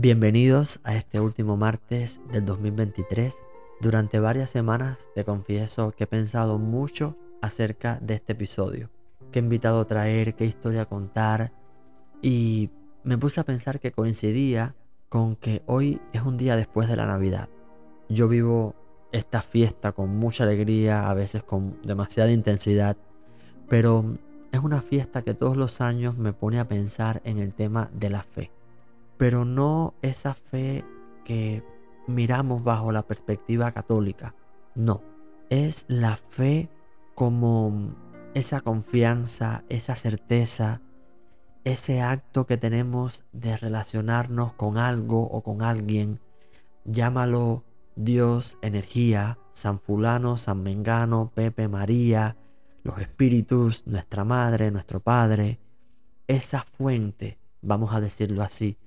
Bienvenidos a este último martes del 2023. Durante varias semanas te confieso que he pensado mucho acerca de este episodio. Qué invitado traer, qué historia contar. Y me puse a pensar que coincidía con que hoy es un día después de la Navidad. Yo vivo esta fiesta con mucha alegría, a veces con demasiada intensidad, pero es una fiesta que todos los años me pone a pensar en el tema de la fe pero no esa fe que miramos bajo la perspectiva católica. No, es la fe como esa confianza, esa certeza, ese acto que tenemos de relacionarnos con algo o con alguien. Llámalo Dios, energía, San Fulano, San Mengano, Pepe, María, los espíritus, nuestra madre, nuestro padre. Esa fuente, vamos a decirlo así,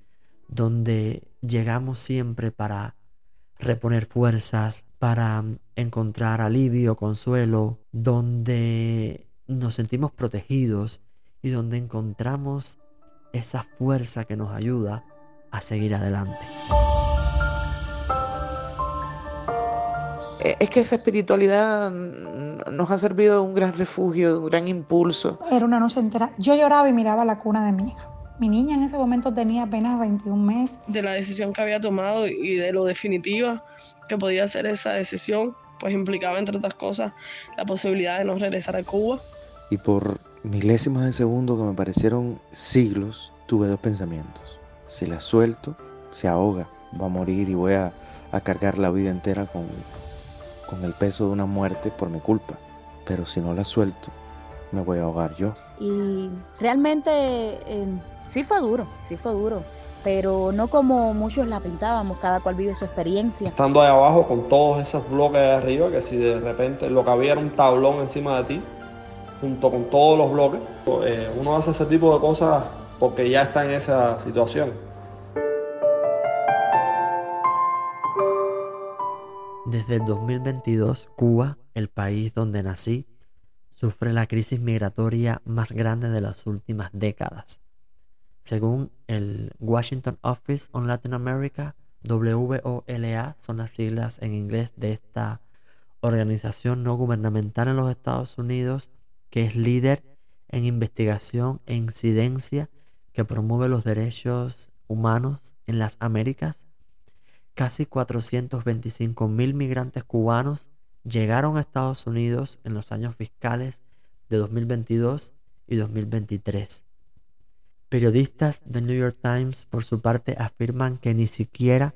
donde llegamos siempre para reponer fuerzas, para encontrar alivio, consuelo, donde nos sentimos protegidos y donde encontramos esa fuerza que nos ayuda a seguir adelante. E, es que esa espiritualidad nos ha servido de un gran refugio, de un gran impulso. Era una noche entera. Yo lloraba y miraba la cuna de mi hija. Mi niña en ese momento tenía apenas 21 meses. De la decisión que había tomado y de lo definitiva que podía ser esa decisión, pues implicaba, entre otras cosas, la posibilidad de no regresar a Cuba. Y por milésimas de segundo que me parecieron siglos, tuve dos pensamientos. Si la suelto, se ahoga, va a morir y voy a, a cargar la vida entera con, con el peso de una muerte por mi culpa. Pero si no la suelto, me voy a ahogar yo. Y realmente eh, sí fue duro, sí fue duro, pero no como muchos la pintábamos, cada cual vive su experiencia. Estando ahí abajo con todos esos bloques de arriba, que si de repente lo que había era un tablón encima de ti, junto con todos los bloques, eh, uno hace ese tipo de cosas porque ya está en esa situación. Desde el 2022, Cuba, el país donde nací, sufre la crisis migratoria más grande de las últimas décadas. Según el Washington Office on Latin America, WOLA son las siglas en inglés de esta organización no gubernamental en los Estados Unidos que es líder en investigación e incidencia que promueve los derechos humanos en las Américas. Casi 425 mil migrantes cubanos llegaron a Estados Unidos en los años fiscales de 2022 y 2023. Periodistas del New York Times, por su parte, afirman que ni siquiera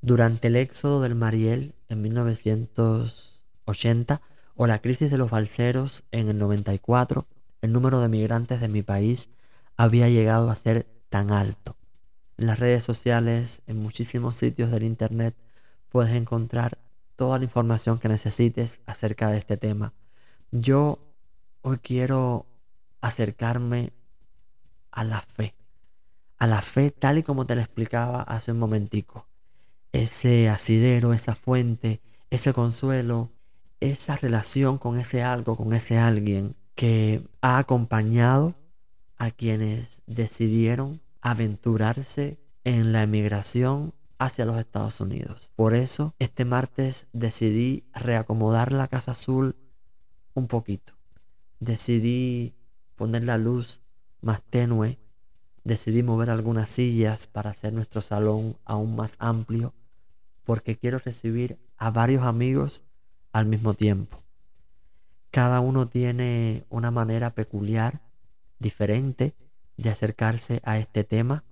durante el éxodo del Mariel en 1980 o la crisis de los balseros en el 94, el número de migrantes de mi país había llegado a ser tan alto. En las redes sociales, en muchísimos sitios del Internet, puedes encontrar toda la información que necesites acerca de este tema. Yo hoy quiero acercarme a la fe, a la fe tal y como te lo explicaba hace un momentico. Ese asidero, esa fuente, ese consuelo, esa relación con ese algo, con ese alguien que ha acompañado a quienes decidieron aventurarse en la emigración hacia los Estados Unidos. Por eso, este martes decidí reacomodar la Casa Azul un poquito. Decidí poner la luz más tenue. Decidí mover algunas sillas para hacer nuestro salón aún más amplio porque quiero recibir a varios amigos al mismo tiempo. Cada uno tiene una manera peculiar, diferente de acercarse a este tema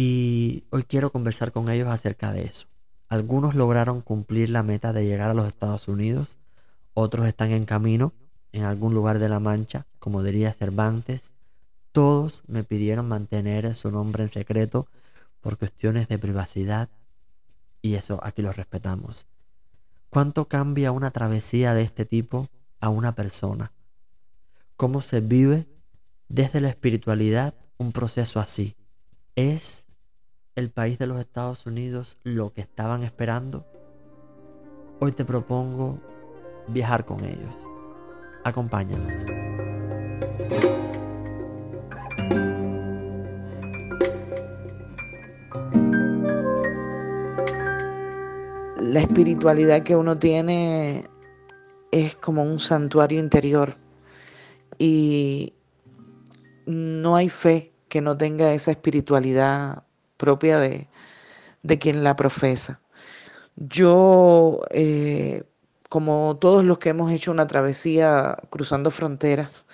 y hoy quiero conversar con ellos acerca de eso. Algunos lograron cumplir la meta de llegar a los Estados Unidos, otros están en camino en algún lugar de la Mancha, como diría Cervantes. Todos me pidieron mantener su nombre en secreto por cuestiones de privacidad y eso aquí lo respetamos. ¿Cuánto cambia una travesía de este tipo a una persona? ¿Cómo se vive desde la espiritualidad un proceso así? ¿Es el país de los Estados Unidos lo que estaban esperando? Hoy te propongo viajar con ellos. Acompáñanos. La espiritualidad que uno tiene es como un santuario interior y no hay fe que no tenga esa espiritualidad propia de, de quien la profesa. Yo, eh, como todos los que hemos hecho una travesía cruzando fronteras,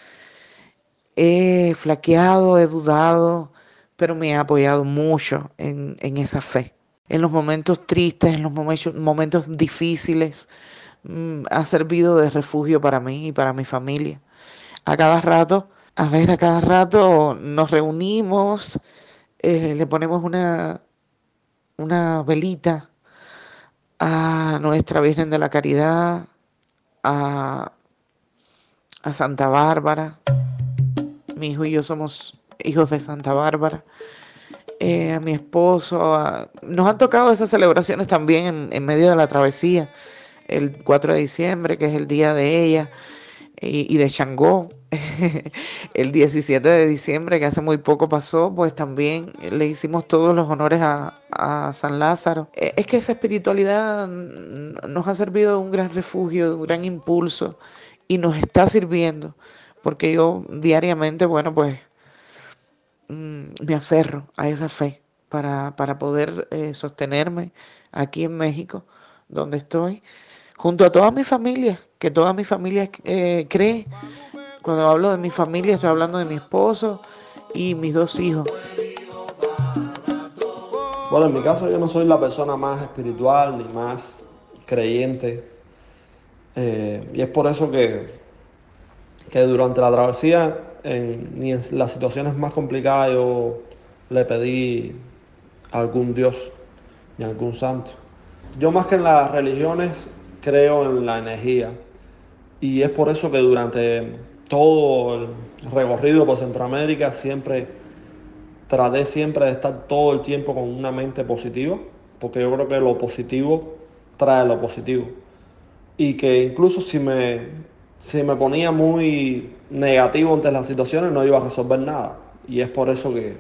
he flaqueado, he dudado, pero me he apoyado mucho en, en esa fe. En los momentos tristes, en los momentos, momentos difíciles, mm, ha servido de refugio para mí y para mi familia. A cada rato, a ver, a cada rato nos reunimos, eh, le ponemos una, una velita a nuestra Virgen de la Caridad, a, a Santa Bárbara. Mi hijo y yo somos hijos de Santa Bárbara. Eh, a mi esposo. Nos han tocado esas celebraciones también en, medio de la travesía. El 4 de diciembre, que es el día de ella, y, y de Changó. el 17 de diciembre, que hace muy poco pasó, pues también le hicimos todos los honores a, San Lázaro. Eh, es que esa espiritualidad nos ha servido de un gran refugio, de un gran impulso, y nos está sirviendo, porque yo diariamente, bueno, pues mm, me aferro a esa fe para, para poder eh, sostenerme aquí en México, donde estoy, junto a toda mi familia, que toda mi familia eh, cree cuando hablo de mi familia, estoy hablando de mi esposo y mis dos hijos. Bueno, en mi caso yo no soy la persona más espiritual ni más creyente. Eh, y es por eso que, que durante la travesía, ni en las situaciones más complicadas, yo le pedí a algún Dios ni algún santo. Yo más que en las religiones creo en la energía. Y es por eso que durante todo el recorrido por Centroamérica siempre traté siempre de estar todo el tiempo con una mente positiva, porque yo creo que lo positivo trae lo positivo. Y que incluso si me, si me ponía muy negativo ante las situaciones no iba a resolver nada. Y es por eso que,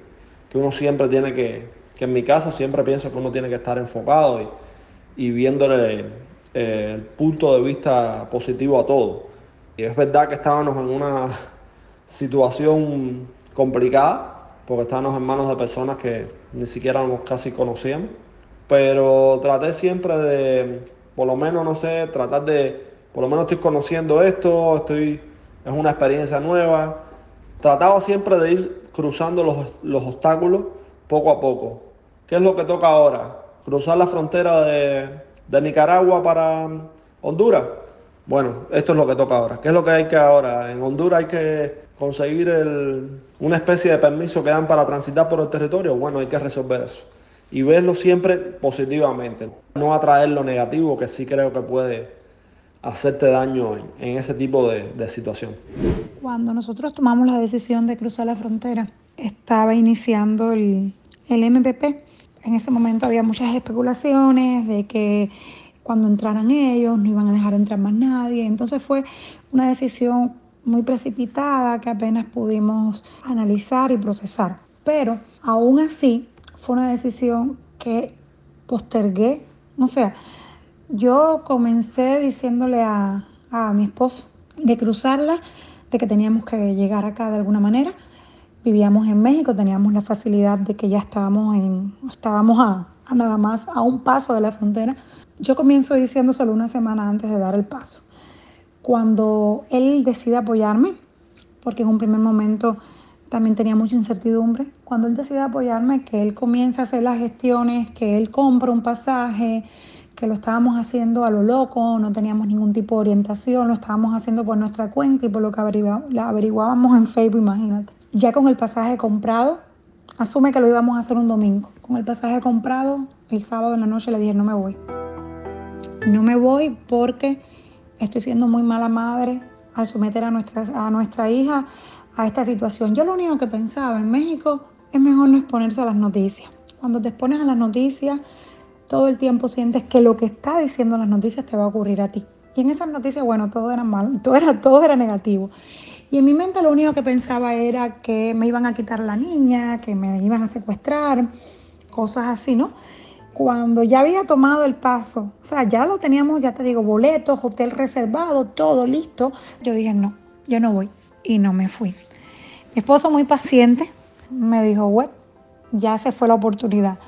que uno siempre tiene que, que en mi caso siempre pienso que uno tiene que estar enfocado y, y viéndole eh, el punto de vista positivo a todo. Y es verdad que estábamos en una situación complicada, porque estábamos en manos de personas que ni siquiera nos casi conocíamos. Pero traté siempre de, por lo menos, no sé, tratar de, por lo menos estoy conociendo esto, estoy, es una experiencia nueva. Trataba siempre de ir cruzando los, los obstáculos poco a poco. ¿Qué es lo que toca ahora? Cruzar la frontera de, de Nicaragua para Honduras bueno, esto es lo que toca ahora. ¿Qué es lo que hay que ahora? En Honduras hay que conseguir el, una especie de permiso que dan para transitar por el territorio. Bueno, hay que resolver eso. Y verlo siempre positivamente. No atraer lo negativo que sí creo que puede hacerte daño en, ese tipo de, de situación. Cuando nosotros tomamos la decisión de cruzar la frontera, estaba iniciando el, el MPP. En ese momento había muchas especulaciones de que cuando entraran ellos, no iban a dejar entrar más nadie. Entonces fue una decisión muy precipitada que apenas pudimos analizar y procesar. Pero aún así fue una decisión que postergué. O sea, yo comencé diciéndole a, a mi esposo de cruzarla, de que teníamos que llegar acá de alguna manera. Vivíamos en México, teníamos la facilidad de que ya estábamos, en, estábamos a, a nada más a un paso de la frontera yo comienzo diciendo solo una semana antes de dar el paso. Cuando él decide apoyarme, porque en un primer momento también tenía mucha incertidumbre, cuando él decide apoyarme, que él comienza a hacer las gestiones, que él compra un pasaje, que lo estábamos haciendo a lo loco, no teníamos ningún tipo de orientación, lo estábamos haciendo por nuestra cuenta y por lo que averiguábamos en Facebook, imagínate. Ya con el pasaje comprado, asume que lo íbamos a hacer un domingo. Con el pasaje comprado, el sábado en la noche le dije, no me voy. No me voy porque estoy siendo muy mala madre al someter a nuestra, a nuestra hija a esta situación. Yo lo único que pensaba en México es mejor no exponerse a las noticias. Cuando te expones a las noticias, todo el tiempo sientes que lo que está diciendo las noticias te va a ocurrir a ti. Y en esas noticias, bueno, todo era mal, todo era, todo era negativo. Y en mi mente lo único que pensaba era que me iban a quitar la niña, que me iban a secuestrar, cosas así, ¿no? Cuando ya había tomado el paso, o sea, ya lo teníamos, ya te digo, boletos, hotel reservado, todo listo, yo dije, no, yo no voy. Y no me fui. Mi esposo muy paciente me dijo, bueno, ya se fue la oportunidad.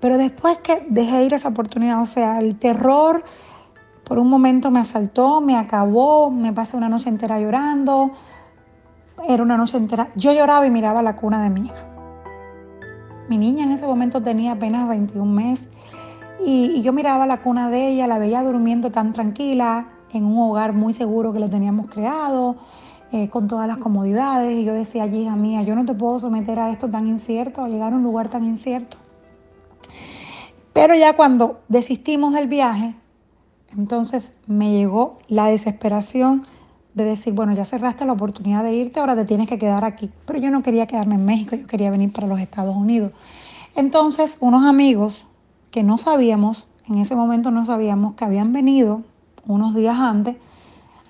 Pero después que dejé ir esa oportunidad, o sea, el terror por un momento me asaltó, me acabó, me pasé una noche entera llorando. Era una noche entera. Yo lloraba y miraba la cuna de mi hija. Mi niña en ese momento tenía apenas 21 meses y, yo miraba la cuna de ella, la veía durmiendo tan tranquila en un hogar muy seguro que le teníamos creado, eh, con todas las comodidades. Y yo decía, hija mía, yo no te puedo someter a esto tan incierto, a llegar a un lugar tan incierto. Pero ya cuando desistimos del viaje, entonces me llegó la desesperación de decir, bueno, ya cerraste la oportunidad de irte, ahora te tienes que quedar aquí. Pero yo no quería quedarme en México, yo quería venir para los Estados Unidos. Entonces, unos amigos que no sabíamos, en ese momento no sabíamos que habían venido unos días antes,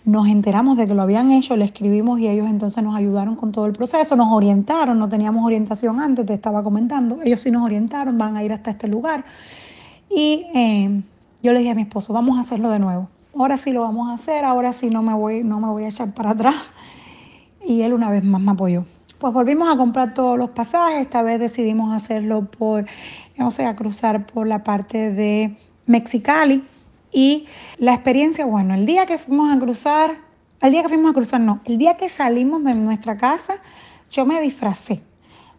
nos enteramos de que lo habían hecho, le escribimos y ellos entonces nos ayudaron con todo el proceso, nos orientaron, no teníamos orientación antes, te estaba comentando, ellos sí nos orientaron, van a ir hasta este lugar. Y eh, yo le dije a mi esposo, vamos a hacerlo de nuevo. Ahora sí lo vamos a hacer, ahora sí no me voy, no me voy a echar para atrás. Y él una vez más me apoyó. Pues volvimos a comprar todos los pasajes, esta vez decidimos hacerlo por, o sea, cruzar por la parte de Mexicali. Y la experiencia, bueno, el día que fuimos a cruzar, el día que fuimos a cruzar, no, el día que salimos de nuestra casa, yo me disfracé.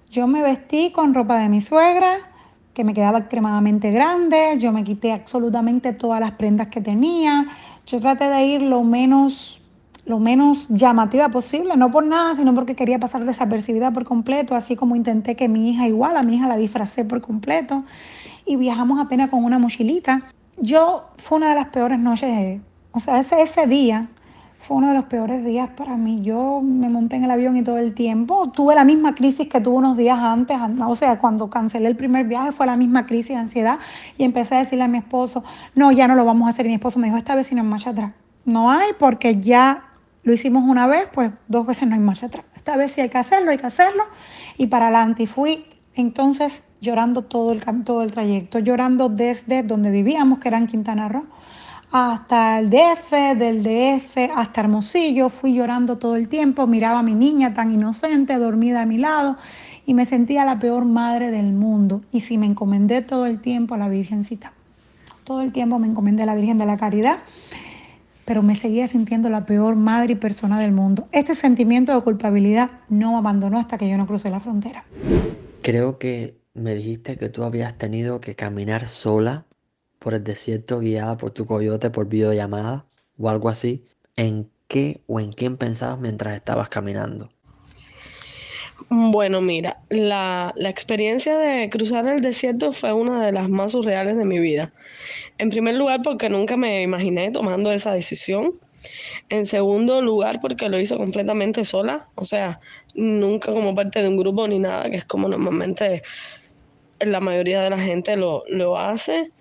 Yo me vestí con ropa de mi suegra, que me quedaba extremadamente grande, yo me quité absolutamente todas las prendas que tenía, yo traté de ir lo menos, lo menos llamativa posible, no por nada, sino porque quería pasar desapercibida por completo, así como intenté que mi hija igual, a mi hija la disfracé por completo y viajamos apenas con una mochilita. Yo fue una de las peores noches, o sea, ese, ese día fue uno de los peores días para mí. Yo me monté en el avión y todo el tiempo tuve la misma crisis que tuve unos días antes, o sea, cuando cancelé el primer viaje fue la misma crisis de ansiedad y empecé a decirle a mi esposo, no, ya no lo vamos a hacer. Y mi esposo me dijo, esta vez si no hay marcha atrás. No hay porque ya lo hicimos una vez, pues dos veces no hay marcha atrás. Esta vez sí hay que hacerlo, hay que hacerlo. Y para adelante. Y fui entonces llorando todo el, todo el trayecto, llorando desde donde vivíamos, que era en Quintana Roo hasta el DF, del DF hasta Hermosillo. Fui llorando todo el tiempo, miraba a mi niña tan inocente, dormida a mi lado y me sentía la peor madre del mundo. Y sí, me encomendé todo el tiempo a la Virgencita. Todo el tiempo me encomendé a la Virgen de la Caridad, pero me seguía sintiendo la peor madre y persona del mundo. Este sentimiento de culpabilidad no me abandonó hasta que yo no crucé la frontera. Creo que me dijiste que tú habías tenido que caminar sola por el desierto guiada por tu coyote por videollamada o algo así, ¿en qué o en quién pensabas mientras estabas caminando? Bueno, mira, la, la, experiencia de cruzar el desierto fue una de las más surreales de mi vida. En primer lugar, porque nunca me imaginé tomando esa decisión. En segundo lugar, porque lo hice completamente sola, o sea, nunca como parte de un grupo ni nada, que es como normalmente la mayoría de la gente lo, lo hace.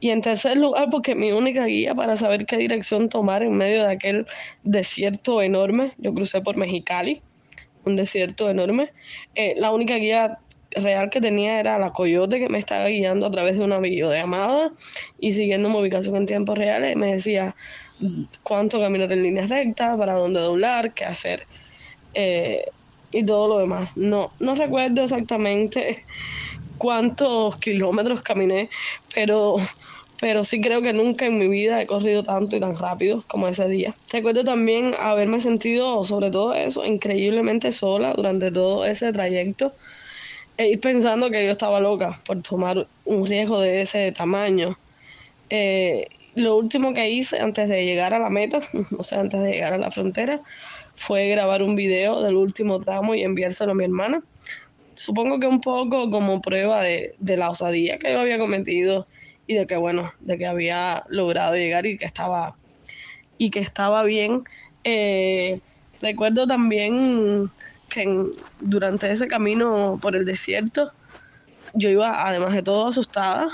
Y en tercer lugar, porque mi única guía para saber qué dirección tomar en medio de aquel desierto enorme, yo crucé por Mexicali, un desierto enorme, eh, la única guía real que tenía era la coyote que me estaba guiando a través de una videollamada y siguiendo mi ubicación en tiempo real y me decía cuánto caminar en línea recta, para dónde doblar, qué hacer eh, y todo lo demás. No, no recuerdo exactamente cuántos kilómetros caminé, pero, pero sí creo que nunca en mi vida he corrido tanto y tan rápido como ese día. Recuerdo también haberme sentido, sobre todo eso, increíblemente sola durante todo ese trayecto e ir pensando que yo estaba loca por tomar un riesgo de ese tamaño. Eh, lo último que hice antes de llegar a la meta, o sea, antes de llegar a la frontera, fue grabar un video del último tramo y enviárselo a mi hermana supongo que un poco como prueba de, la osadía que yo había cometido y de que, bueno, de que había logrado llegar y que estaba, y que estaba bien. Eh, recuerdo también que durante ese camino por el desierto, yo iba, además de todo, asustada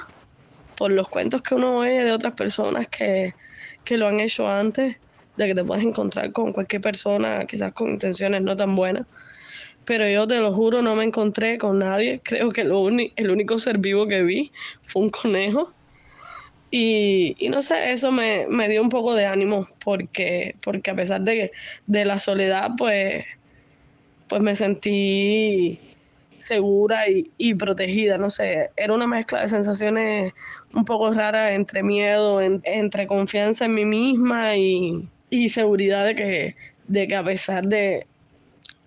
por los cuentos que uno oye de otras personas que, que lo han hecho antes, de que te puedes encontrar con cualquier persona, quizás con intenciones no tan buenas pero yo te lo juro, no me encontré con nadie. Creo que el único ser vivo que vi fue un conejo. Y, no sé, eso me, dio un poco de ánimo porque, porque a pesar de, de la soledad, pues, pues me sentí segura y, protegida, no sé, era una mezcla de sensaciones un poco raras entre miedo, entre confianza en mí misma y, seguridad de que, de que a pesar de,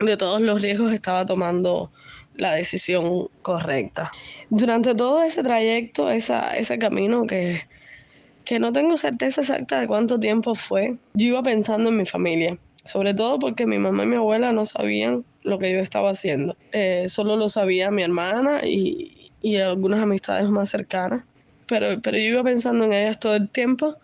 de todos los riesgos estaba tomando la decisión correcta. Durante todo ese trayecto, esa, ese camino que, que no tengo certeza exacta de cuánto tiempo fue, yo iba pensando en mi familia, sobre todo porque mi mamá y mi abuela no sabían lo que yo estaba haciendo. Eh, solo lo sabía mi hermana y, y, algunas amistades más cercanas. Pero, pero yo iba pensando en ellas todo el tiempo,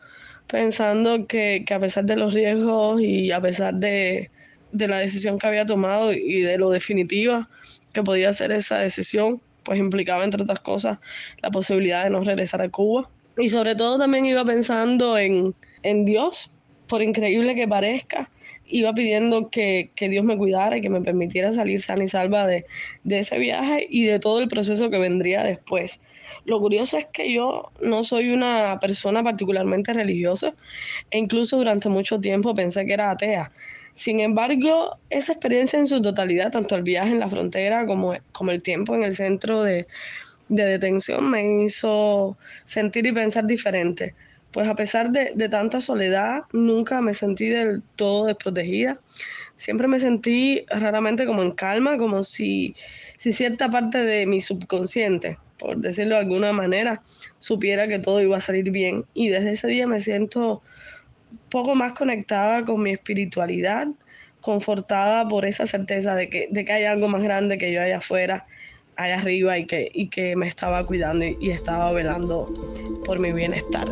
pensando que, que a pesar de los riesgos y a pesar de, de la decisión que había tomado y de lo definitiva que podía ser esa decisión, pues implicaba, entre otras cosas, la posibilidad de no regresar a Cuba. Y sobre todo también iba pensando en, en Dios, por increíble que parezca, iba pidiendo que, Dios me cuidara y que me permitiera salir sana y salva de, ese viaje y de todo el proceso que vendría después. Lo curioso es que yo no soy una persona particularmente religiosa e incluso durante mucho tiempo pensé que era atea. Sin embargo, esa experiencia en su totalidad, tanto el viaje en la frontera como, como el tiempo en el centro de, de detención, me hizo sentir y pensar diferente pues a pesar de, tanta soledad, nunca me sentí del todo desprotegida. Siempre me sentí raramente como en calma, como si, si cierta parte de mi subconsciente, por decirlo de alguna manera, supiera que todo iba a salir bien. Y desde ese día me siento poco más conectada con mi espiritualidad, confortada por esa certeza de que, de que hay algo más grande que yo allá afuera, allá arriba y que, y que me estaba cuidando y estaba velando por mi bienestar.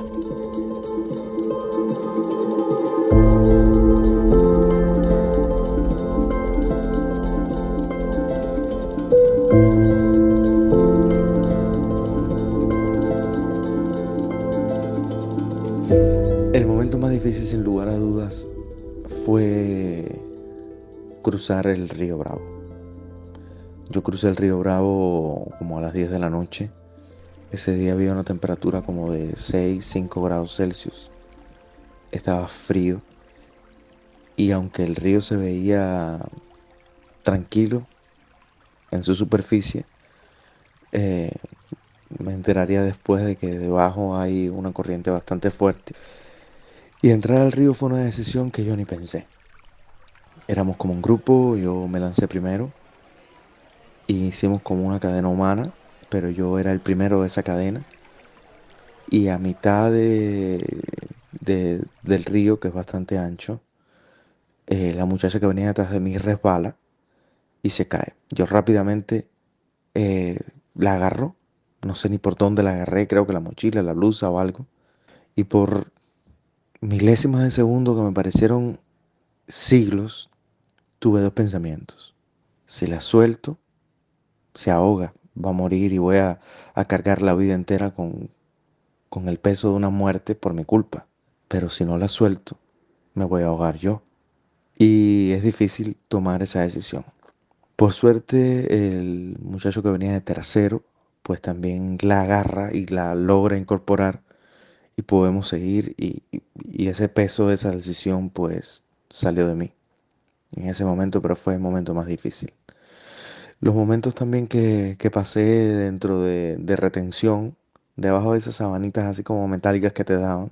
Difícil sin lugar a dudas fue cruzar el río Bravo. Yo crucé el río Bravo como a las 10 de la noche. Ese día había una temperatura como de 6, 5 grados Celsius. Estaba frío. Y aunque el río se veía tranquilo en su superficie, eh, me enteraría después de que debajo hay una corriente bastante fuerte y entrar al río fue una decisión que yo ni pensé. Éramos como un grupo, yo me lancé primero y hicimos como una cadena humana, pero yo era el primero de esa cadena. Y a mitad de, del río, que es bastante ancho, eh, la muchacha que venía detrás de mí resbala y se cae. Yo rápidamente eh, la agarro, no sé ni por dónde la agarré, creo que la mochila, la blusa o algo. Y por milésimas de segundo que me parecieron siglos, tuve dos pensamientos. Si la suelto, se ahoga, va a morir y voy a, cargar la vida entera con, con el peso de una muerte por mi culpa. Pero si no la suelto, me voy a ahogar yo. Y es difícil tomar esa decisión. Por suerte, el muchacho que venía de tercero, pues también la agarra y la logra incorporar y podemos seguir y, ese peso esa decisión pues salió de mí en ese momento, pero fue el momento más difícil. Los momentos también que, pasé dentro de, de, retención, debajo de esas sabanitas así como metálicas que te daban.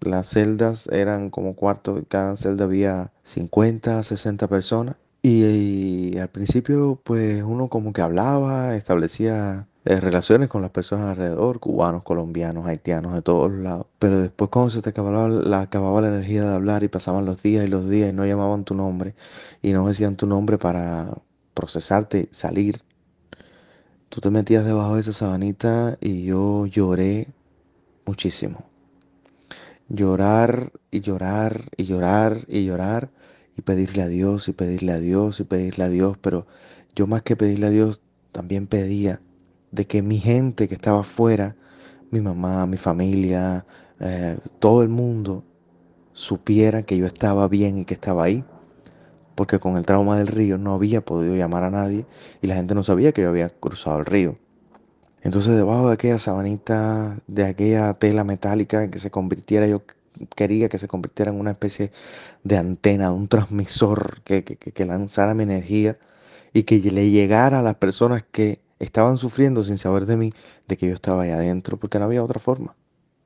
Las celdas eran como cuarto, cada celda había 50, 60 personas. y al principio pues uno como que hablaba, establecía de relaciones con las personas alrededor, cubanos, colombianos, haitianos, de todos lados. Pero después cuando se te acababa la, acababa la energía de hablar y pasaban los días y los días y no llamaban tu nombre y no decían tu nombre para procesarte, salir, tú te metías debajo de esa sabanita y yo lloré muchísimo. Llorar y llorar y llorar y llorar y pedirle a Dios y pedirle a Dios y pedirle a Dios, pero yo más que pedirle a Dios también pedía de que mi gente que estaba afuera, mi mamá, mi familia, eh, todo el mundo supiera que yo estaba bien y que estaba ahí, porque con el trauma del río no había podido llamar a nadie y la gente no sabía que yo había cruzado el río. Entonces debajo de aquella sabanita, de aquella tela metálica que se convirtiera, yo quería que se convirtiera en una especie de antena, un transmisor que, que lanzara mi energía y que le llegara a las personas que estaban sufriendo sin saber de mí, de que yo estaba ahí adentro, porque no había otra forma.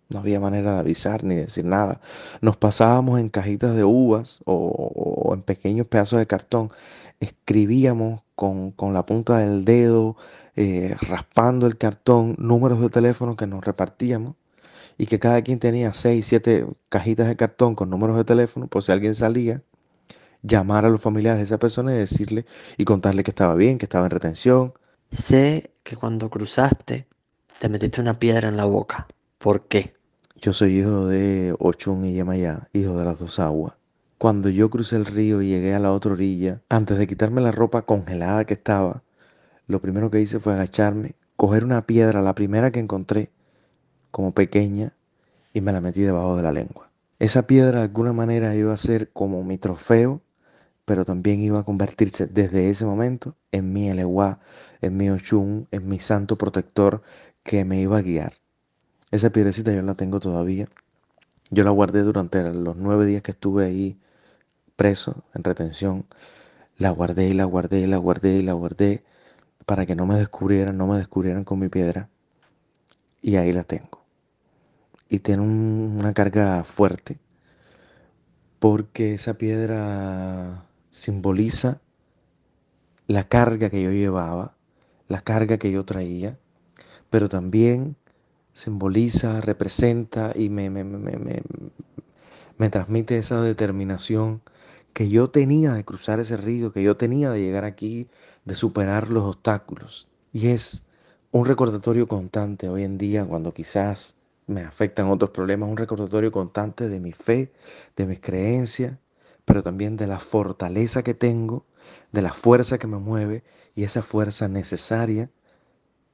No había manera de avisar ni decir nada. Nos pasábamos en cajitas de uvas o, en pequeños pedazos de cartón. Escribíamos con, la punta del dedo, eh, raspando el cartón, números de teléfono que nos repartíamos y que cada quien tenía seis, siete cajitas de cartón con números de teléfono, por si alguien salía, llamar a los familiares de esa persona y decirle y contarle que estaba bien, que estaba en retención. Sé que cuando cruzaste te metiste una piedra en la boca. ¿Por qué? Yo soy hijo de Ochun y Yemayá, hijo de las dos aguas. Cuando yo crucé el río y llegué a la otra orilla, antes de quitarme la ropa congelada que estaba, lo primero que hice fue agacharme, coger una piedra, la primera que encontré, como pequeña, y me la metí debajo de la lengua. Esa piedra de alguna manera iba a ser como mi trofeo, pero también iba a convertirse desde ese momento en mi Eleguá, en mi Ochun, en mi santo protector que me iba a guiar. Esa piedrecita yo la tengo todavía. Yo la guardé durante los nueve días que estuve ahí preso, en retención. La guardé y la guardé y la guardé y la guardé para que no me descubrieran, no me descubrieran con mi piedra. Y ahí la tengo. Y tiene una carga fuerte porque esa piedra simboliza la carga que yo llevaba, la carga que yo traía, pero también simboliza, representa y me, me, me, me, transmite esa determinación que yo tenía de cruzar ese río, que yo tenía de llegar aquí, de superar los obstáculos. Y es un recordatorio constante hoy en día cuando quizás me afectan otros problemas, un recordatorio constante de mi fe, de mis creencias, pero también de la fortaleza que tengo, de la fuerza que me mueve y esa fuerza necesaria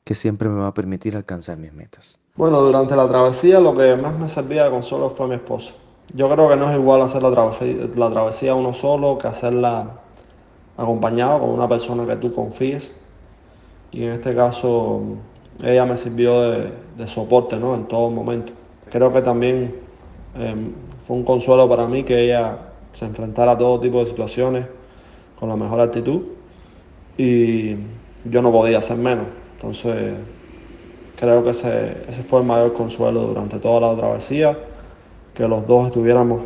que siempre me va a permitir alcanzar mis metas. Bueno, durante la travesía lo que más me servía de consuelo fue mi esposo. Yo creo que no es igual hacer la travesía, la travesía uno solo que hacerla acompañado con una persona que tú confíes. Y en este caso ella me sirvió de, soporte ¿no? en todo momento. Creo que también em, fue un consuelo para mí que ella se enfrentara a todo tipo de situaciones con la mejor actitud y yo no podía hacer menos. Entonces, creo que ese, fue el mayor consuelo durante toda la travesía, que los dos estuviéramos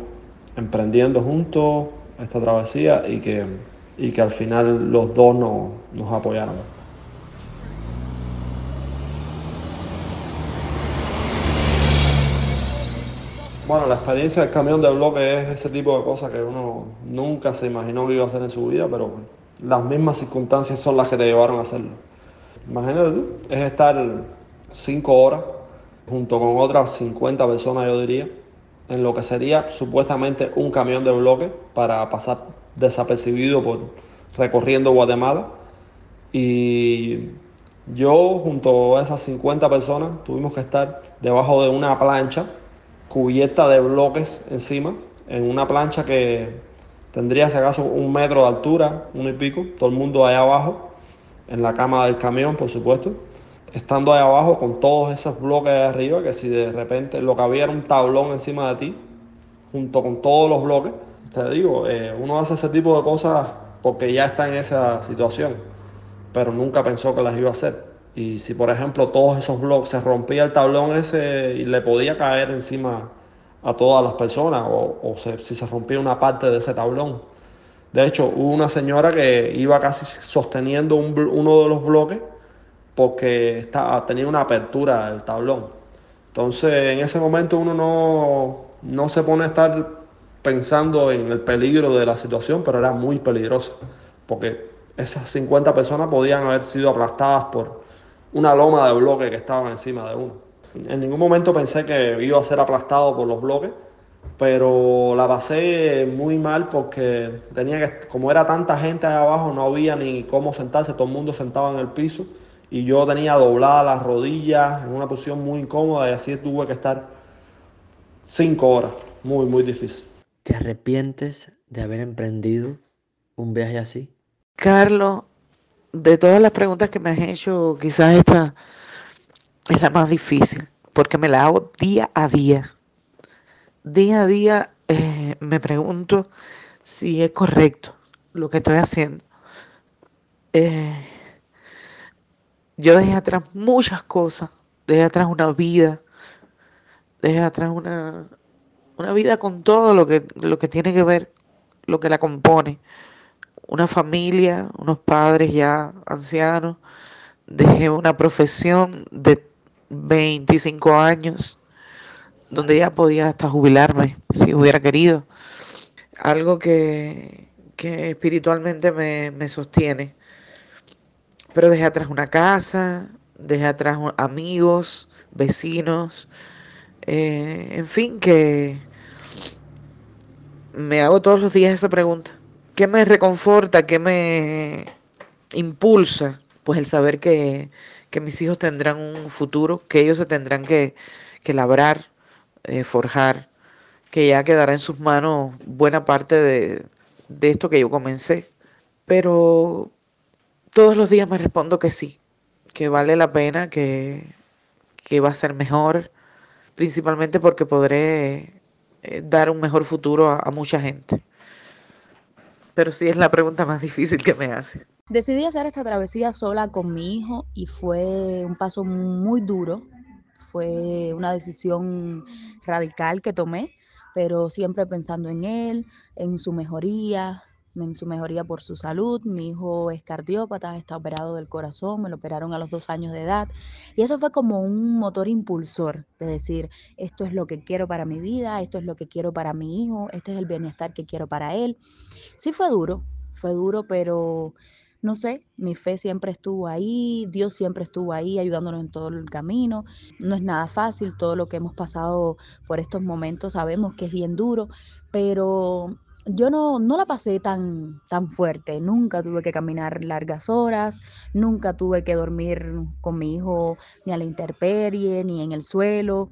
emprendiendo juntos esta travesía y que, y que al final los dos nos apoyáramos. Bueno, la experiencia del camión de bloque es ese tipo de cosas que uno nunca se imaginó que iba a hacer en su vida, pero las mismas circunstancias son las que te llevaron a hacerlo. Imagínate tú, es estar cinco horas junto con otras 50 personas, yo diría, en lo que sería supuestamente un camión de bloque para pasar desapercibido por recorriendo Guatemala. Y yo junto a esas 50 personas tuvimos que estar debajo de una plancha cubierta de bloques encima, en una plancha que tendría si acaso un metro de altura, uno y pico, todo el mundo allá abajo en la cama del camión, por supuesto, estando ahí abajo con todos esos bloques de arriba, que si de repente lo que había era un tablón encima de ti, junto con todos los bloques, te digo, eh, uno hace ese tipo de cosas porque ya está en esa situación, pero nunca pensó que las iba a hacer. Y si por ejemplo todos esos bloques se rompía el tablón ese y le podía caer encima a todas las personas, o, si se rompía una parte de ese tablón, de hecho, hubo una señora que iba casi sosteniendo uno de los bloques porque estaba, tenía una apertura del tablón. Entonces, en ese momento uno no, no se pone a estar pensando en el peligro de la situación, pero era muy peligroso, porque esas 50 personas podían haber sido aplastadas por una loma de bloques que estaban encima de uno. En ningún momento pensé que iba a ser aplastado por los bloques, pero la pasé muy mal porque tenía que, como era tanta gente ahí abajo, no había ni cómo sentarse, todo el mundo sentado en el piso y yo tenía dobladas las rodillas en una posición muy incómoda y así tuve que estar cinco horas, muy, muy difícil. ¿Te arrepientes de haber emprendido un viaje así? Carlos, de todas las preguntas que me has hecho, quizás esta es la más difícil, porque me la hago día a día. Día a día eh, me pregunto si es correcto lo que estoy haciendo. Eh, yo dejé atrás muchas cosas, dejé atrás una vida, dejé atrás una, una vida con todo lo que, lo que tiene que ver, lo que la compone. Una familia, unos padres ya ancianos, dejé una profesión de 25 años, donde ya podía hasta jubilarme si hubiera querido. Algo que, que espiritualmente me, me sostiene. Pero dejé atrás una casa, dejé atrás amigos, vecinos, eh, en fin, que me hago todos los días esa pregunta. ¿Qué me reconforta? ¿Qué me impulsa? Pues el saber que, que mis hijos tendrán un futuro, que ellos se tendrán que, que labrar, eh, forjar, que ya quedará en sus manos buena parte de, de esto que yo comencé. Pero todos los días me respondo que sí, que vale la pena, que, que va a ser mejor, principalmente porque podré eh, dar un mejor futuro a, a mucha gente. Pero sí es la pregunta más difícil que me hace. Decidí hacer esta travesía sola con mi hijo y fue un paso muy duro, fue una decisión radical que tomé, pero siempre pensando en él, en su mejoría, en su mejoría por su salud. Mi hijo es cardiópata, está operado del corazón, me lo operaron a los dos años de edad. Y eso fue como un motor impulsor de decir, esto es lo que quiero para mi vida, esto es lo que quiero para mi hijo, este es el bienestar que quiero para él. Sí fue duro, fue duro, pero no sé, mi fe siempre estuvo ahí, Dios siempre estuvo ahí ayudándonos en todo el camino. No es nada fácil, todo lo que hemos pasado por estos momentos sabemos que es bien duro, pero yo no, no la pasé tan, tan fuerte, nunca tuve que caminar largas horas, nunca tuve que dormir con mi hijo ni a la intemperie, ni en el suelo.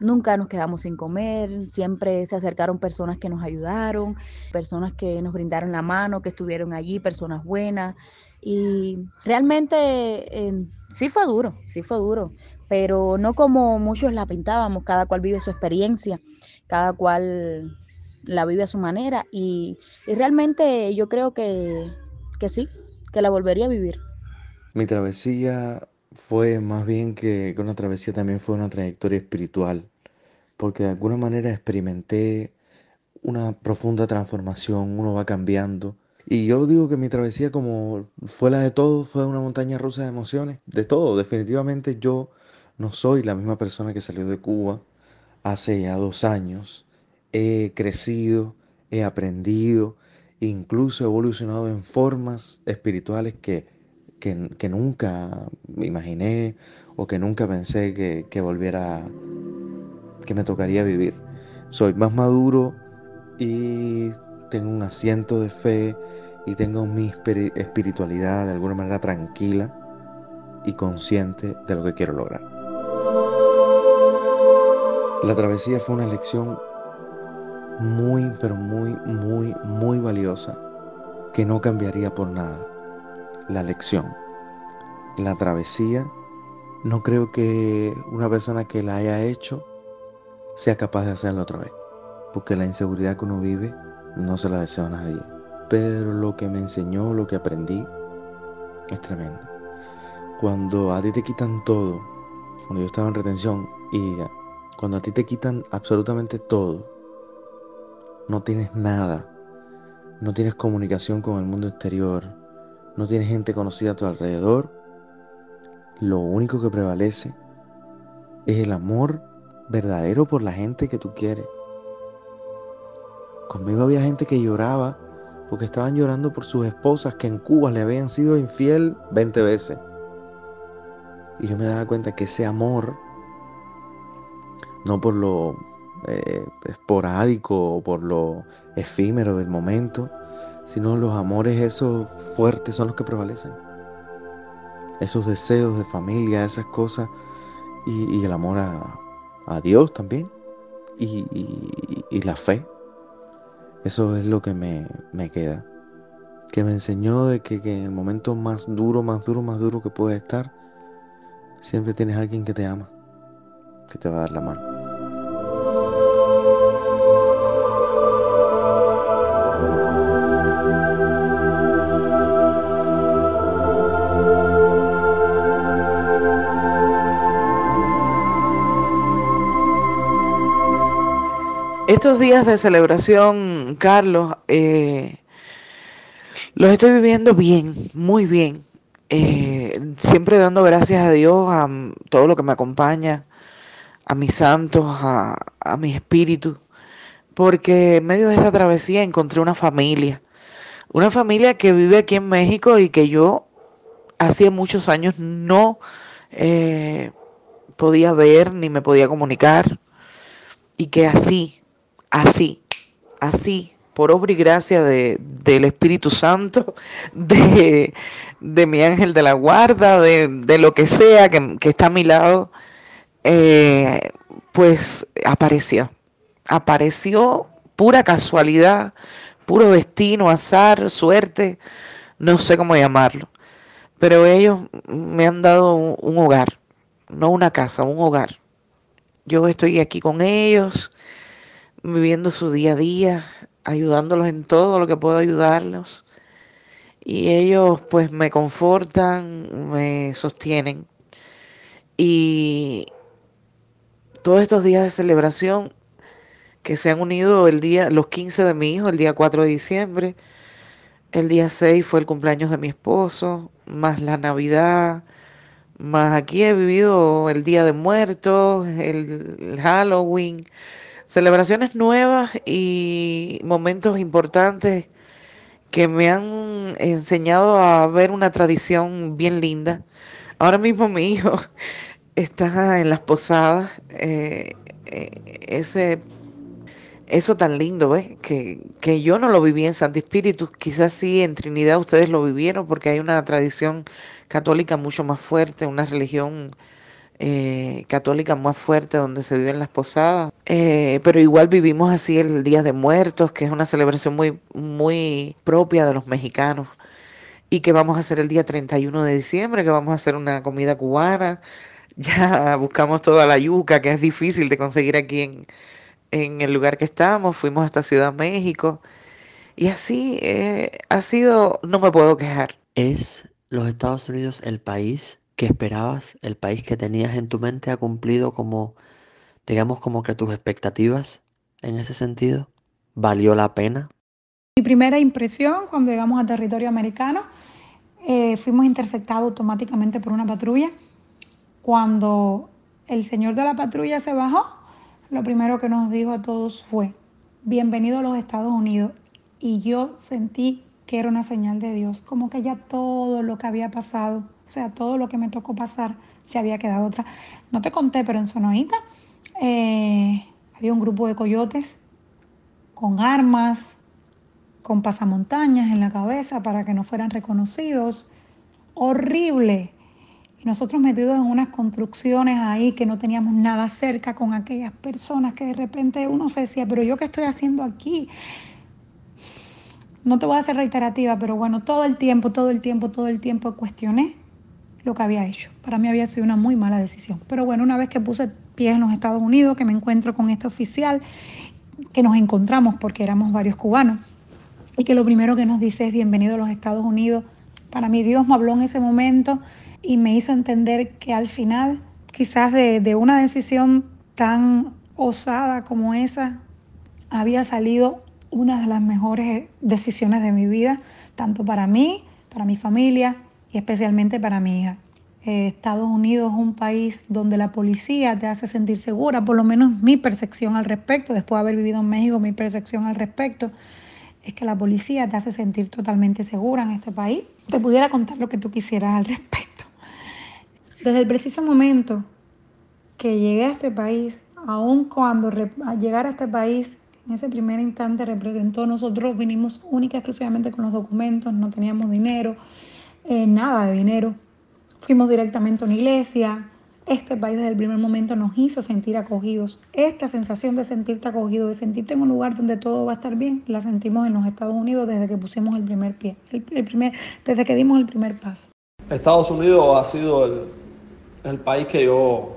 Nunca nos quedamos sin comer, siempre se acercaron personas que nos ayudaron, personas que nos brindaron la mano, que estuvieron allí, personas buenas. Y realmente eh, sí fue duro, sí fue duro, pero no como muchos la pintábamos, cada cual vive su experiencia, cada cual la vive a su manera y, y realmente yo creo que, que sí, que la volvería a vivir. Mi travesía fue más bien que, que una travesía también fue una trayectoria espiritual, porque de alguna manera experimenté una profunda transformación, uno va cambiando. Y yo digo que mi travesía, como fue la de todos, fue una montaña rusa de emociones, de todo. Definitivamente yo no soy la misma persona que salió de Cuba hace ya dos años he crecido, he aprendido, incluso he evolucionado en formas espirituales que, que, que nunca imaginé o que nunca pensé que, que volviera, que me tocaría vivir. Soy más maduro y tengo un asiento de fe y tengo mi espiritualidad de alguna manera tranquila y consciente de lo que quiero lograr. La travesía fue una lección muy, pero muy, muy, muy valiosa que no cambiaría por nada. La lección, la travesía, no creo que una persona que la haya hecho sea capaz de hacerla otra vez, porque la inseguridad que uno vive no se la deseo a nadie. Pero lo que me enseñó, lo que aprendí, es tremendo. Cuando a ti te quitan todo, cuando yo estaba en retención, y cuando a ti te quitan absolutamente todo, no tienes nada, no tienes comunicación con el mundo exterior, no tienes gente conocida a tu alrededor, lo único que prevalece es el amor verdadero por la gente que tú quieres. Conmigo había gente que lloraba porque estaban llorando por sus esposas que en Cuba le habían sido infiel 20 veces. Y yo me daba cuenta que ese amor, no por lo eh, esporádico o por lo efímero del momento, sino los amores esos fuertes son los que prevalecen. Esos deseos de familia, esas cosas, y, el amor a, Dios también, y, la fe. Eso es lo que me, queda. que me enseñó de que, que en el momento más duro, más duro, más duro que puedes estar, siempre tienes alguien que te ama, que te va a dar la mano. Estos días de celebración, Carlos, eh, los estoy viviendo bien, muy bien. Eh, siempre dando gracias a Dios, a todo lo que me acompaña, a mis santos, a, a mi espíritu, porque en medio de esta travesía encontré una familia, una familia que vive aquí en México y que yo hacía muchos años no eh, podía ver ni me podía comunicar y que así así, así, por obra y gracia de, del Espíritu Santo, de, de, mi ángel de la guarda, de, de lo que sea que, que, está a mi lado, eh, pues apareció. Apareció pura casualidad, puro destino, azar, suerte, no sé cómo llamarlo. Pero ellos me han dado un, un hogar, no una casa, un hogar. Yo estoy aquí con ellos viviendo su día a día, ayudándolos en todo lo que puedo ayudarlos. Y ellos pues me confortan, me sostienen. Y todos estos días de celebración que se han unido el día, los 15 de mi hijo, el día 4 de diciembre, el día 6 fue el cumpleaños de mi esposo, más la Navidad, más aquí he vivido el Día de Muertos, el, el Halloween, celebraciones nuevas y momentos importantes que me han enseñado a ver una tradición bien linda. Ahora mismo mi hijo está en las posadas, eh, eh, ese, eso tan lindo, ¿ves? Que, que yo no lo viví en Santo Espíritu, quizás sí en Trinidad ustedes lo vivieron porque hay una tradición católica mucho más fuerte, una religión eh, católica más fuerte donde se viven las posadas. Eh, pero igual vivimos así el Día de Muertos, que es una celebración muy, muy propia de los mexicanos. Y que vamos a hacer el día 31 de diciembre, que vamos a hacer una comida cubana. Ya buscamos toda la yuca, que es difícil de conseguir aquí en, en el lugar que estamos. Fuimos hasta Ciudad México. Y así eh, ha sido, no me puedo quejar. ¿Es los Estados Unidos el país esperabas, el país que tenías en tu mente ha cumplido como, digamos, como que tus expectativas en ese sentido? ¿Valió la pena? Mi primera impresión cuando llegamos al territorio americano, eh, fuimos interceptados automáticamente por una patrulla. Cuando el señor de la patrulla se bajó, lo primero que nos dijo a todos fue, bienvenido a los Estados Unidos. Y yo sentí que era una señal de Dios, como que ya todo lo que había pasado sea, todo lo que me tocó pasar ya había quedado otra. No te conté, pero en Sonoita eh, había un grupo de coyotes con armas, con pasamontañas en la cabeza para que no fueran reconocidos. Horrible. Y nosotros metidos en unas construcciones ahí que no teníamos nada cerca con aquellas personas que de repente uno se decía, pero yo qué estoy haciendo aquí? No te voy a hacer reiterativa, pero bueno, todo el tiempo, todo el tiempo, todo el tiempo cuestioné lo que había hecho. Para mí había sido una muy mala decisión. Pero bueno, una vez que puse pies en los Estados Unidos, que me encuentro con este oficial, que nos encontramos porque éramos varios cubanos, y que lo primero que nos dice es bienvenido a los Estados Unidos. Para mí Dios me habló en ese momento y me hizo entender que al final, quizás de, de una decisión tan osada como esa, había salido una de las mejores decisiones de mi vida, tanto para mí, para mi familia y especialmente para mi hija. Eh, Estados Unidos es un país donde la policía te hace sentir segura, por lo menos mi percepción al respecto, después de haber vivido en México, mi percepción al respecto es que la policía te hace sentir totalmente segura en este país. Te pudiera contar lo que tú quisieras al respecto. Desde el preciso momento que llegué a este país, aun cuando llegar a este país en ese primer instante representó, nosotros vinimos única y exclusivamente con los documentos, no teníamos dinero, eh, nada de dinero. Fuimos directamente a una iglesia, este país desde el primer momento nos hizo sentir acogidos. Esta sensación de sentirte acogido, de sentirte en un lugar donde todo va a estar bien, la sentimos en los Estados Unidos desde que pusimos el primer pie, el, primer, desde que dimos el primer paso. Estados Unidos ha sido el, el país que yo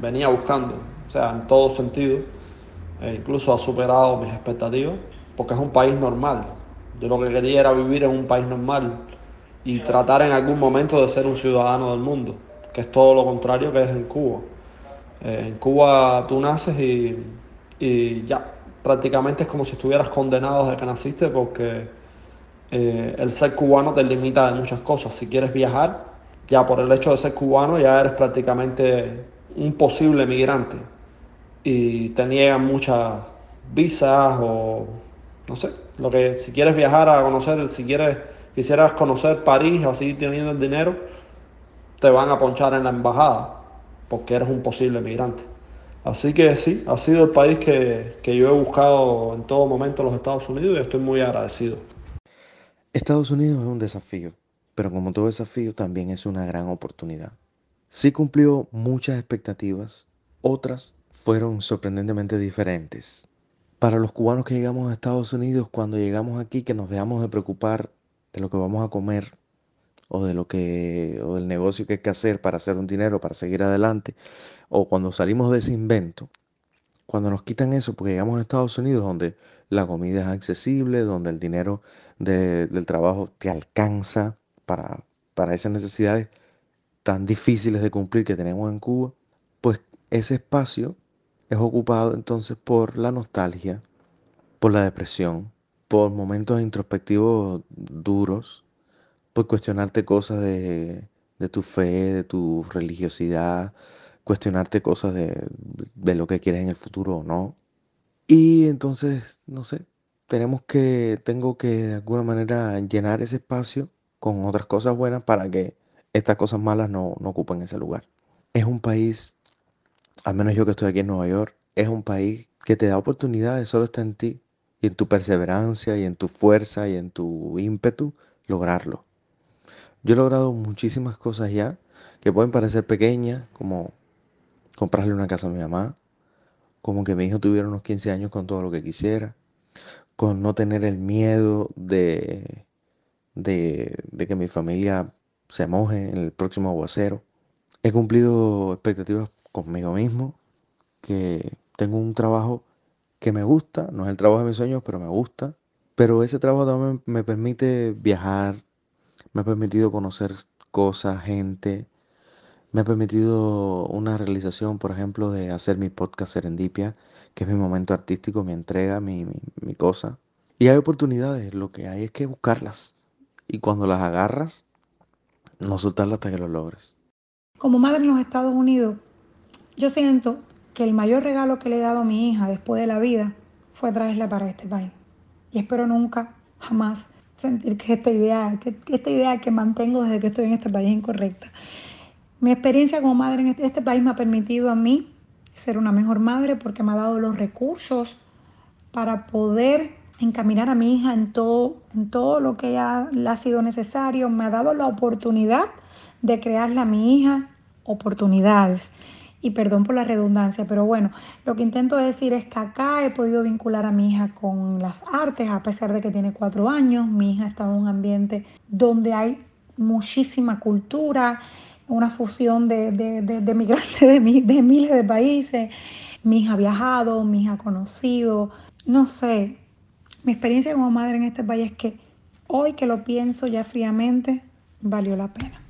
venía buscando, o sea, en todo sentido, e incluso ha superado mis expectativas, porque es un país normal. Yo lo que quería era vivir en un país normal y tratar en algún momento de ser un ciudadano del mundo que es todo lo contrario que es en Cuba. Eh, en Cuba tú naces y, y, ya, prácticamente es como si estuvieras condenado desde que naciste porque eh, el ser cubano te limita de muchas cosas. Si quieres viajar, ya por el hecho de ser cubano ya eres prácticamente un posible migrante y te niegan muchas visas o no sé, lo que si quieres viajar a conocer, si quieres quisieras conocer París así teniendo el dinero, te van a ponchar en la embajada porque eres un posible migrante. Así que sí, ha sido el país que, que yo he buscado en todo momento los Estados Unidos y estoy muy agradecido. Estados Unidos es un desafío, pero como todo desafío también es una gran oportunidad. Sí cumplió muchas expectativas, otras fueron sorprendentemente diferentes. Para los cubanos que llegamos a Estados Unidos, cuando llegamos aquí, que nos dejamos de preocupar de lo que vamos a comer o de lo que o del negocio que hay que hacer para hacer un dinero, para seguir adelante, o cuando salimos de ese invento, cuando nos quitan eso, porque llegamos a Estados Unidos donde la comida es accesible, donde el dinero del trabajo te alcanza para, para esas necesidades tan difíciles de cumplir que tenemos en Cuba, pues ese espacio es ocupado entonces por la nostalgia, por la depresión, por momentos introspectivos duros, por cuestionarte cosas de, tu fe, de tu religiosidad, cuestionarte cosas de, de lo que quieres en el futuro o no. Y entonces, no sé, tenemos que, tengo que de alguna manera llenar ese espacio con otras cosas buenas para que estas cosas malas no, no ocupen ese lugar. Es un país, al menos yo que estoy aquí en Nueva York, es un país que te da oportunidades, solo está en ti y en tu perseverancia y en tu fuerza y en tu ímpetu lograrlo. Yo he logrado muchísimas cosas ya que pueden parecer pequeñas, como comprarle una casa a mi mamá, como que mi hijo tuviera unos 15 años con todo lo que quisiera, con no tener el miedo de, de, de que mi familia se moje en el próximo aguacero. He cumplido expectativas conmigo mismo, que tengo un trabajo que me gusta, no es el trabajo de mis sueños, pero me gusta. Pero ese trabajo también me permite viajar, me ha permitido conocer cosas, gente, me ha permitido una realización, por ejemplo, de hacer mi podcast Serendipia, que es mi momento artístico, mi entrega, mi, mi, cosa. Y hay oportunidades, lo que hay es que buscarlas. Y cuando las agarras, no soltarlas hasta que lo logres. Como madre en los Estados Unidos, yo siento que el mayor regalo que le he dado a mi hija después de la vida fue traerla para este país. Y espero nunca, jamás sentir que esta idea, que, esta idea que mantengo desde que estoy en este país es incorrecta. Mi experiencia como madre en este, este, país me ha permitido a mí ser una mejor madre porque me ha dado los recursos para poder encaminar a mi hija en todo, en todo lo que ya le ha sido necesario. Me ha dado la oportunidad de crearle a mi hija oportunidades y perdón por la redundancia, pero bueno, lo que intento decir es que acá he podido vincular a mi hija con las artes, a pesar de que tiene cuatro años, mi hija está en un ambiente donde hay muchísima cultura, una fusión de, de, migrantes de, de miles de países, mi hija ha viajado, mi hija ha conocido, no sé, mi experiencia como madre en este país es que hoy que lo pienso ya fríamente, valió la pena.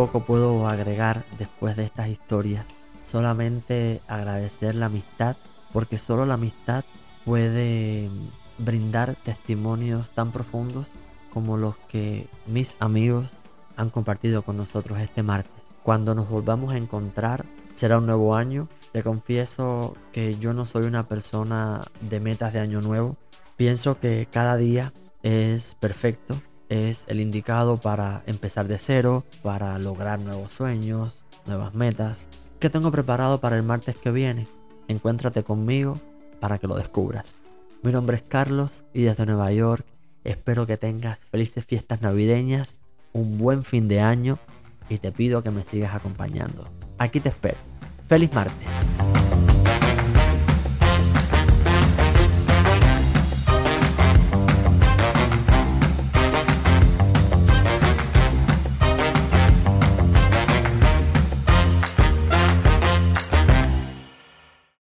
Poco puedo agregar después de estas historias. Solamente agradecer la amistad, porque solo la amistad puede brindar testimonios tan profundos como los que mis amigos han compartido con nosotros este martes. Cuando nos volvamos a encontrar será un nuevo año. Te confieso que yo no soy una persona de metas de año nuevo. Pienso que cada día es perfecto es el indicado para empezar de cero, para lograr nuevos sueños, nuevas metas. ¿Qué tengo preparado para el martes que viene? Encuéntrate conmigo para que lo descubras. Mi nombre es Carlos y desde Nueva York espero que tengas felices fiestas navideñas, un buen fin de año y te pido que me sigas acompañando. Aquí te espero. Feliz martes.